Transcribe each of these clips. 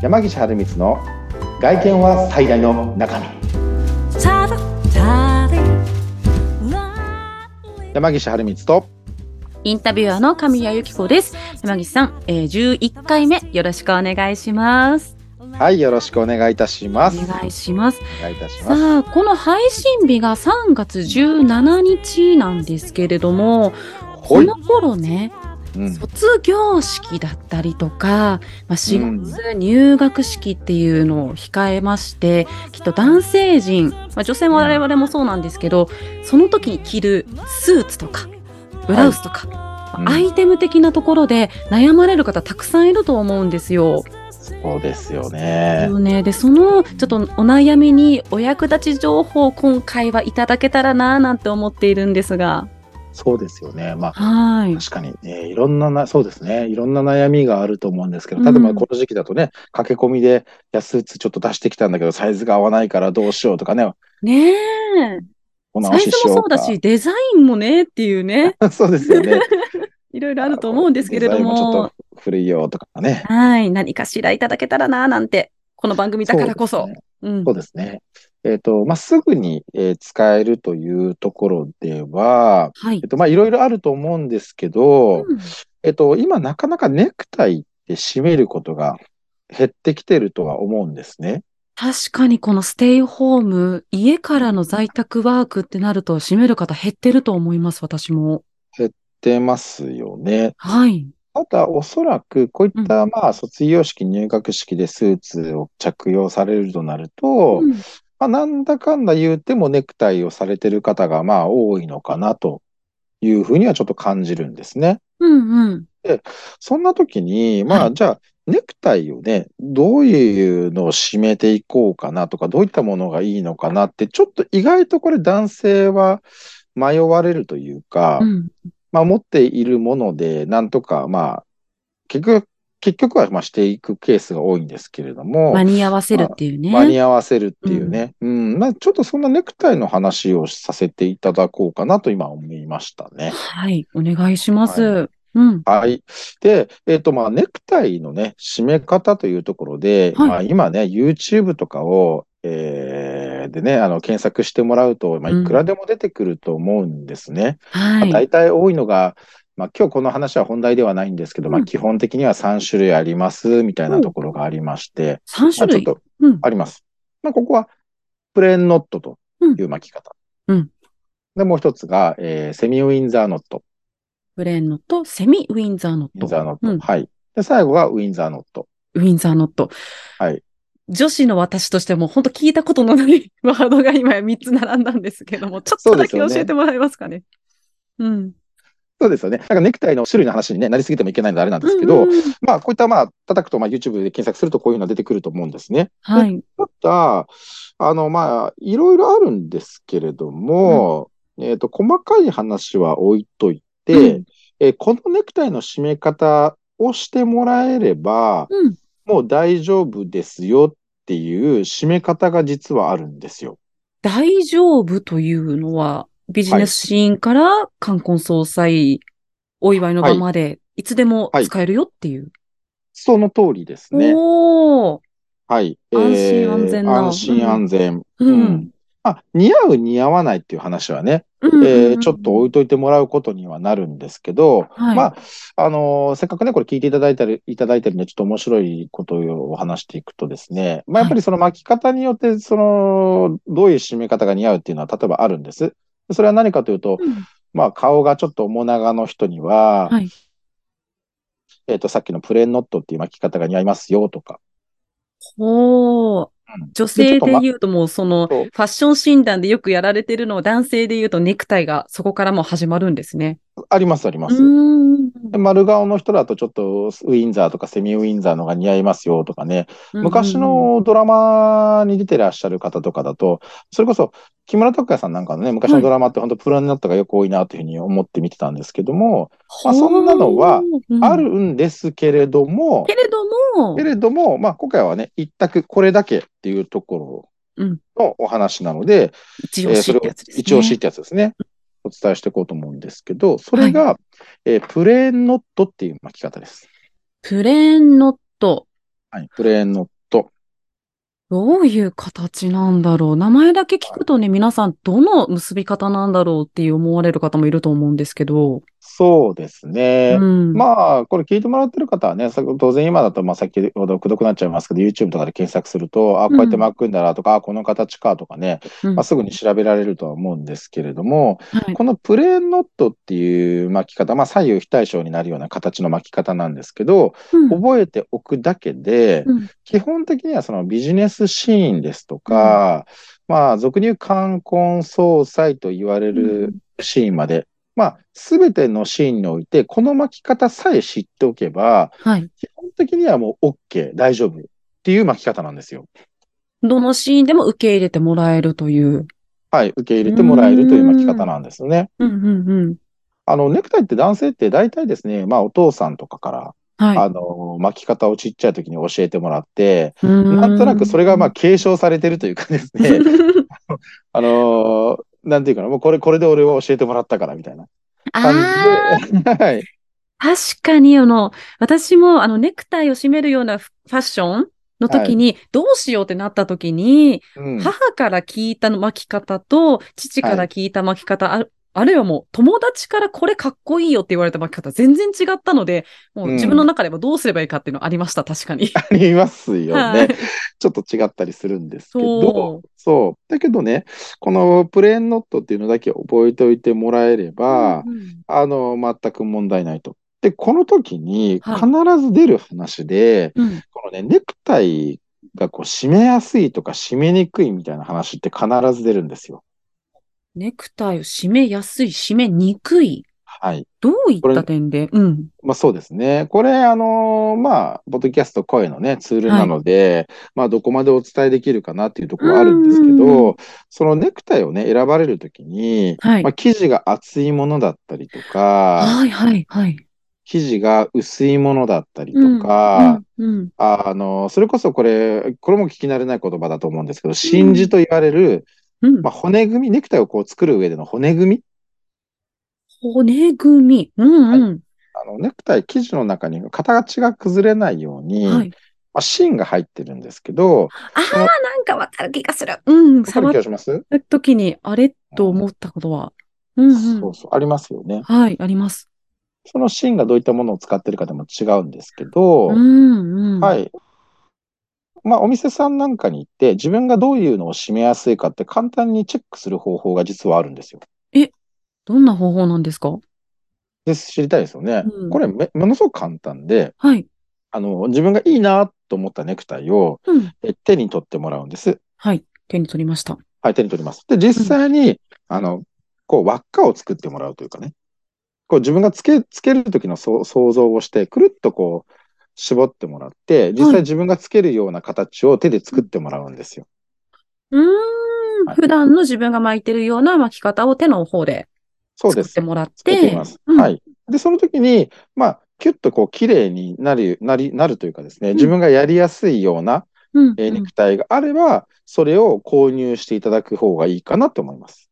山岸春光の外見は最大の中身山岸春光とインタビュアーの神谷由紀子です。山岸さん、えー、11回目よろしくお願いします。はいよろしくお願いいたしますお願いします。お願いいたしますさあ、この配信日が3月17日なんですけれども、この頃ね、うん。卒業式だったりとか、まあ、4月入学式っていうのを控えまして、きっと男性陣、まあ、女性も我々もそうなんですけど、その時に着るスーツとか、ブラウスとか、うん。アイテム的なところで悩まれる方たくさんいると思うんですよ。そうですよね。ね、でそのちょっとお悩みにお役立ち情報を今回はいただけたらなぁなんて思っているんですが。そうですよねまあはい。確かにね、いろんなな、そうですね、いろんな悩みがあると思うんですけど、うん例えばこの時期だとね、駆け込みで、いや、スーツちょっと出してきたんだけど、サイズが合わないからどうしようとかね、ねえ。おサイズ直ししようか。もそうだし、デザインもねっていうね、そうですよね。いろいろあると思うんですけれどデザインもちょもっ。と古いよとかね。はい。何かしらいただけたらなぁなんて、この番組だからこそ。うですねうんそうですね。えっ、と、まあ、すぐに、えー使えるというところでは、はいえっ、。と、まあ、いろいろあると思うんですけど、うんえっ、と、今なかなかネクタイって締めることが減ってきてるとは思うんですね。確かにこのステイホーム、家からの在宅ワークってなると、占める方減ってると思います、私も。出ますよね。はい。ただ、おそらく、こういった、まあ、卒業式、入学式でスーツを着用されるとなると、うんまあ、なんだかんだ言うてもネクタイをされてる方が、まあ、多いのかなというふうにはちょっと感じるんですね。うんうん。そんな時に、まあ、はいじゃあ、ネクタイをね、どういうのを締めていこうかなとか、どういったものがいいのかなって、ちょっと意外とこれ男性は迷われるというか、うん。まあ、持っているもので、なんとか、まあ、結局、結局は、まあ、していくケースが多いんですけれども、間に合わせるっていうね。間に合わせるっていうね。うん。まあ、ちょっとそんなネクタイの話をさせていただこうかなと今思いましたね。はい。お願いします。はうん。はい。で、えっ、と、まあ、ネクタイのね、締め方というところで、はいまあ、今ね、YouTube とかを、えーでね、あの、検索してもらうと、まあ、うんいくらでも出てくると思うんですね。まあ、はい。大体多いのが、まあ、今日この話は本題ではないんですけど、まあ、うん基本的には3種類あります、みたいなところがありまして、3まあ、種類？ちょっとうん。あります。まあ、ここは、プレーンノットという巻き方。うんで、もう一つが、えーセミウィンザーノット。プレーンノット、セミウィンザーノッウィント。ザーノット。うんはい。で、最後がウィンザーノット。ウィンザーノット。はい。女子の私としても本当聞いたことのないワードが今3つ並んだんですけども、ちょっとだけ教えてもらえますかね？うん。そうですよね。なんかネクタイの種類の話に、ね、なりすぎてもいけないのであれなんですけど、うんうんうんまあ、こういった、まあ、叩くと、まあ、YouTube で検索するとこういうのが出てくると思うんですね。はい。ただ、あの、まあ、いろいろあるんですけれども、えっと、細かい話は置いといて、うんえーこのネクタイの締め方をしてもらえれば、うん。もう大丈夫ですよっていう締め方が実はあるんですよ。大丈夫というのは、ビジネスシーンから冠婚葬祭、お祝いの場まで、いつでも使えるよっていう。その通りですね。おー。はい。安心安全な安心安全。うんうんあ、似合う似合わないっていう話はね、うんえーちょっと置いといてもらうことにはなるんですけど、はい。まあ、あのーせっかくね、これ聞いていただいたり、いただいてるんで、ちょっと面白いことを話していくとですね、まあ、やっぱりその巻き方によって、その、どういう締め方が似合うっていうのは、例えばあるんです。それは何かというと、うんまあ、顔がちょっと面長の人には、はい。えっ、と、さっきのプレーンノットっていう巻き方が似合いますよとか、おー。うん女性で言うともうそのファッション診断でよくやられてるのを男性で言うとネクタイがそこからもう始まるんですね。あります、あります。丸顔の人だとちょっとウィンザーとかセミウィンザーのが似合いますよとかね。昔のドラマに出てらっしゃる方とかだと、それこそ木村拓哉さんなんかのね、昔のドラマって本当プランナットがよく多いなというふうに思って見てたんですけども、まあそんなのはうんあるんですけれどもけ、れどもけ、れども、まあ今回はね、一択これだけっていうとこうんろのお話なので、一押しってやつですね。一押しってやつですね。お伝えしていこうと思うんですけど、それが、えープレーンノットっていう巻き方です。プレーンノット。はい、プレーンノット。どういう形なんだろう。名前だけ聞くとね、皆さんどの結び方なんだろうっていう思われる方もいると思うんですけど。そうですね。うん、まあ、これ聞いてもらってる方はね、当然今だと、まあ、先ほどくどくなっちゃいますけど、YouTube とかで検索すると、あ、こうやって巻くんだなとか、うん、あ、この形かとかね、うん、まあ、すぐに調べられるとは思うんですけれども、はい、このプレーンノットっていう巻き方、まあ、左右非対称になるような形の巻き方なんですけど、覚えておくだけで、基本的にはそのビジネスシーンですとか、まあ、俗に言う冠婚葬祭と言われるシーンまで、まあ、すべてのシーンにおいて、この巻き方さえ知っておけば、はい、基本的にはもう OK、大丈夫っていう巻き方なんですよ。どのシーンでも受け入れてもらえるという。はい、受け入れてもらえるという巻き方なんですね。うんうんうん、あの、ネクタイって男性って大体ですね、まあお父さんとかから、はい、あの、巻き方をちっちゃい時に教えてもらって、なんとなくそれがまあ継承されてるというかですね、あの、なんていうかな、もうこれ、これで俺は教えてもらったからみたいな感じで。はい。確かに、あの、私も、あの、ネクタイを締めるようなファッションの時に、どうしようってなった時に、はい、母から聞いた巻き方と、父から聞いた巻き方、はい、あるいはもう友達からこれかっこいいよって言われた巻き方全然違ったので、もう自分の中ではどうすればいいかっていうのありました、確かに。ありますよね、はい。ちょっと違ったりするんですけど、そう。だけどね、このプレーンノットっていうのだけ覚えておいてもらえれば、うんうん、あの、全く問題ないと。で、この時に必ず出る話で、はいうん、このね、ネクタイがこう締めやすいとか締めにくいみたいな話って必ず出るんですよ。ネクタイを締めやすい、締めにくい？はい。どういった点で？うん。まあそうですね。これ、あのー、まあ、ポッドキャスト声のね、ツールなので、はい、まあ、どこまでお伝えできるかなっていうところはあるんですけど、そのネクタイをね、選ばれるときに、はい、まあ、生地が厚いものだったりとか、はいはいはい。生地が薄いものだったりとか、うんうんうん、あの、それこそこれ、これも聞き慣れない言葉だと思うんですけど、真珠と言われる、うん、まあ、骨組み、ネクタイをこう作る上での骨組み？骨組み。うんうん。はい、あの、ネクタイ、生地の中に形が崩れないように、はい、まあ、芯が入ってるんですけど。ああ、なんかわかる気がする。うん。触る気がします？時に、あれと思ったことは。うん、うん、そうそう、ありますよね。はい、あります。その芯がどういったものを使ってるかでも違うんですけど、うんうん、はい。まあ、お店さんなんかに行って、自分がどういうのを締めやすいかって簡単にチェックする方法が実はあるんですよ。え、どんな方法なんですか？です、知りたいですよね。うん、これめ、ものすごく簡単で、はい。あの、自分がいいなと思ったネクタイを、うん、え手に取ってもらうんです。はい。手に取りました。はい、手に取ります。で、実際に、うん、あの、こう、輪っかを作ってもらうというかね。こう、自分がつけ、つける時の想像をして、くるっとこう、絞ってもらって、実際自分がつけるような形を手で作ってもらうんですよ。うん、はい、普段の自分が巻いてるような巻き方を手の方で作ってもらって。ます。うん、はい。で、その時に、まあ、キュッとこう、綺麗になる、なり、なるというかですね、自分がやりやすいような、うん、えー、ネクタイがあれば、それを購入していただく方がいいかなと思います。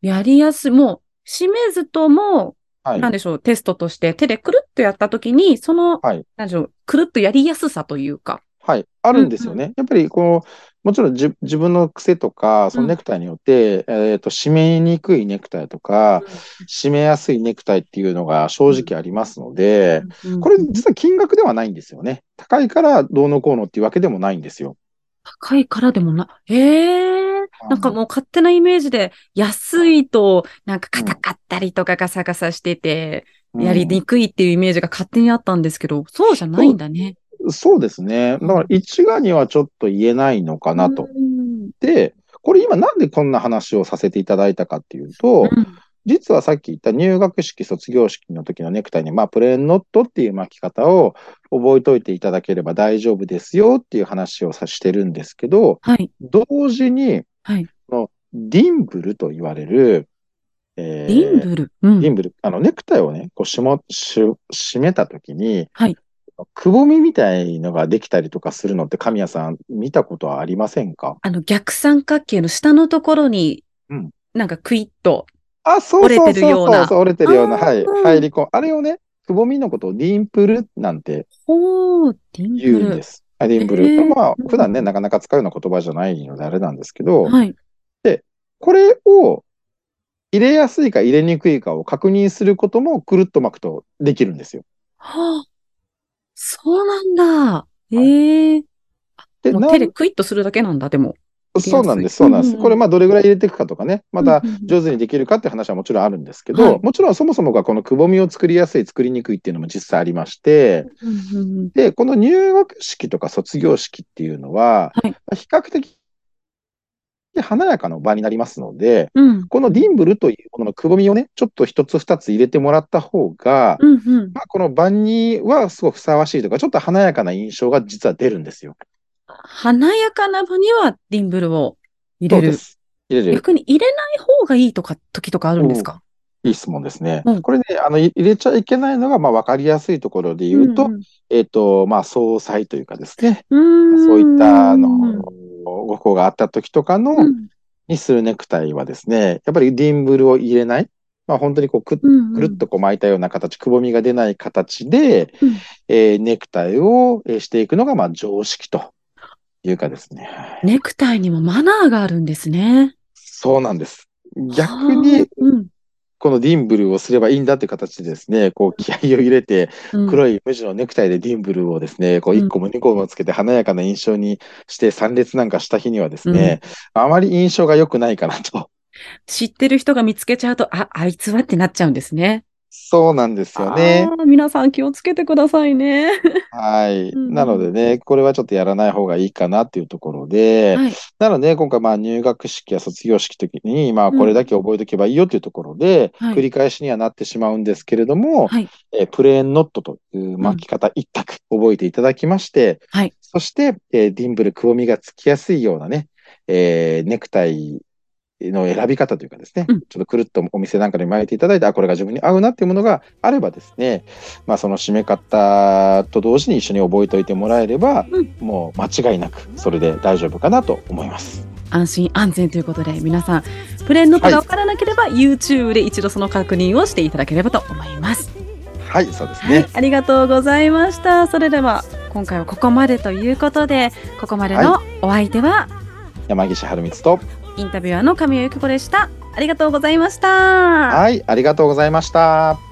やりやすい。もう、締めずとも、はい、なんでしょう、テストとして。手でくるっとやったときに、その、はい、なんでしょう、くるっとやりやすさというか。はい、あるんですよね。うんうん、やっぱり、こう、もちろん自分の癖とか、そのネクタイによって、うん、えっ、ー、と、締めにくいネクタイとか、うん、締めやすいネクタイっていうのが正直ありますので、うん、これ実は金額ではないんですよね。高いからどうのこうのっていうわけでもないんですよ。高いからでもな、ええーなんかもう勝手なイメージで、安いと、なんか硬かったりとかガサガサしてて、やりにくいっていうイメージが勝手にあったんですけど、そうじゃないんだね。そうですね。だから一概にはちょっと言えないのかなと。で、これ今なんでこんな話をさせていただいたかっていうと、うん、実はさっき言った入学式、卒業式の時のネクタイに、まあ、プレーンノットっていう巻き方を覚えておいていただければ大丈夫ですよっていう話をさしてるんですけど、はい、同時に、はい、のディンブルと言われる、えー、ディンブル、うん、ディンブル。あの、ネクタイをね、こうしも、し、締めた時に、はい。くぼみみたいのができたりとかするのって、神谷さん、見たことはありませんか？あの、逆三角形の下のところに、うん、なんかクイッとあ、そうそうそうそう、折れてるような、はい、入り込む。あれをね、くぼみのことをディンプルなんてほー、ディンプル言うんで。す。あディンプル。へーまあ、普段ね、なかなか使うような言葉じゃないのであれなんですけど、はい。これを入れやすいか入れにくいかを確認することもくるっと巻くとできるんですよ。はあ、そうなんだ。ええで、もうなん手でクイッとするだけなんだ、でも。そうなんです、そうなんです。これ、まあ、どれぐらい入れていくかとかね、また上手にできるかって話はもちろんあるんですけど、はいもちろんそもそもがこのくぼみを作りやすい、作りにくいっていうのも実際ありまして、で、この入学式とか卒業式っていうのは、はい比較的華やかな場になりますので、うん。このディンブルというもののくぼみをね、ちょっと一つ二つ入れてもらった方が。まあ、この場にはすごくふさわしいとか、ちょっと華やかな印象が実は出るんですよ。華やかな場にはディンブルを入れる。入れる。逆に入れない方がいいとか、時とかあるんですか？いい質問ですね。うん。これね、あの、い入れちゃいけないのが、まあ、わかりやすいところで言うと、えっ、と、まあ、総裁というかですね、うん、そういった、あのうん、ご法があった時とかの、うん。にするネクタイはですね、やっぱりディンブルを入れない、まあ、本当にこうくくるっとこう巻いたような形、くぼみが出ない形で、うん。えーネクタイをえーしていくのが、まあ、常識というかですね。ネクタイにもマナーがあるんですね。そうなんです。逆には、あ、うんこのディンブルをすればいいんだっていう形でですね、こう気合を入れて、うん黒い無地のネクタイでディンブルをですね、こううん1個も2個もつけて華やかな印象にして参列なんかした日にはですね、あまり印象が良くないかなと。知ってる人が見つけちゃうと、あ、あいつはってなっちゃうんですね。そうなんですよね。皆さん気をつけてくださいね。はい。うんなのでね、これはちょっとやらない方がいいかなっていうところで、はい。なので、今回、まあ、入学式や卒業式時に、まあ、うんこれだけ覚えておけばいいよというところで、はい繰り返しにはなってしまうんですけれども、はい。えープレーンノットという巻き方一択覚えていただきまして、はいそして、えーディンブル、くぼみがつきやすいようなね、えーネクタイの選び方というかですね、うんちょっとくるっとお店なんかに巻いていただいて、あ、これが自分に合うなっていうものがあればですね、まあ、その締め方と同時に一緒に覚えておいてもらえれば、うんもう間違いなくそれで大丈夫かなと思います。安心安全ということで、皆さん、プレーンノートがわからなければ、YouTube で一度その確認をしていただければと思います。はい、そうですはいね。、ありがとうございました。それでは、今回はここまでということで、ここまでのお相手は、山岸春光と、インタビュアーの神谷由紀子でした。ありがとうございました。はい、ありがとうございました。